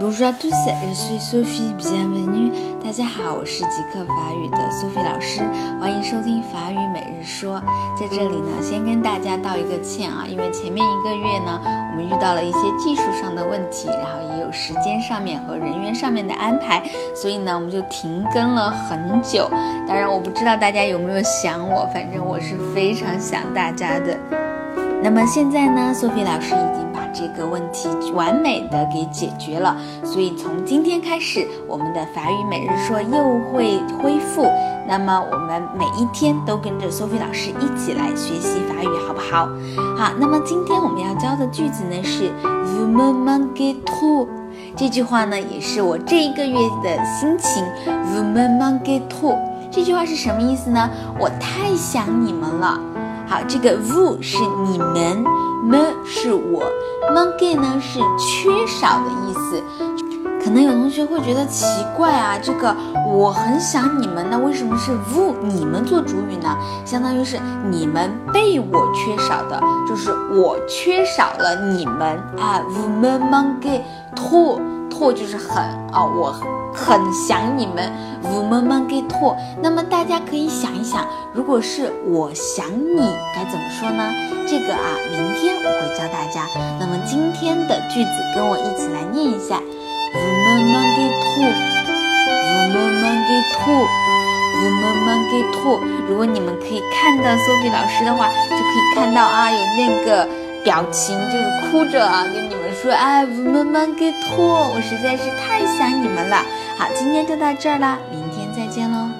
Bonjour à tous, je suis Sophie, bienvenue. 大家好，我是极客法语的 Sophie 老师，欢迎收听法语每日说。在这里呢，先跟大家道一个歉啊，因为前面一个月呢，我们遇到了一些技术上的问题，然后也有时间上面和人员上面的安排，所以呢，我们就停更了很久。当然，我不知道大家有没有想我，反正我是非常想大家的。那么现在呢，索菲老师已经这个问题完美的给解决了，所以从今天开始，我们的法语每日说又会恢复。那么我们每一天都跟着索菲老师一起来学习法语，好不好？好，那么今天我们要教的句子呢是 Vous me manquez trop。这句话呢也是我这一个月的心情。Vous me manquez trop。这句话是什么意思呢？我太想你们了。好，这个 vous 是你们，me 是我，monkey 呢是缺少的意思。可能有同学会觉得奇怪啊，这个我很想你们，那为什么是 vu 你们做主语呢？相当于是你们被我缺少的，就是我缺少了你们啊。vu me monkey to 托就是很啊、我很想你们，我们们给托。那么大家可以想一想，如果是我想你该怎么说呢？这个啊，明天我会教大家。那么今天的句子跟我一起来念一下，我们们给托，我们们给托。我们们给兔，如果你们可以看到 Sophie 老师的话，就可以看到啊，有那个表情，就是哭着啊，跟你们说，哎我慢慢给脱我实在是太想你们了。好，今天就到这儿啦，明天再见喽。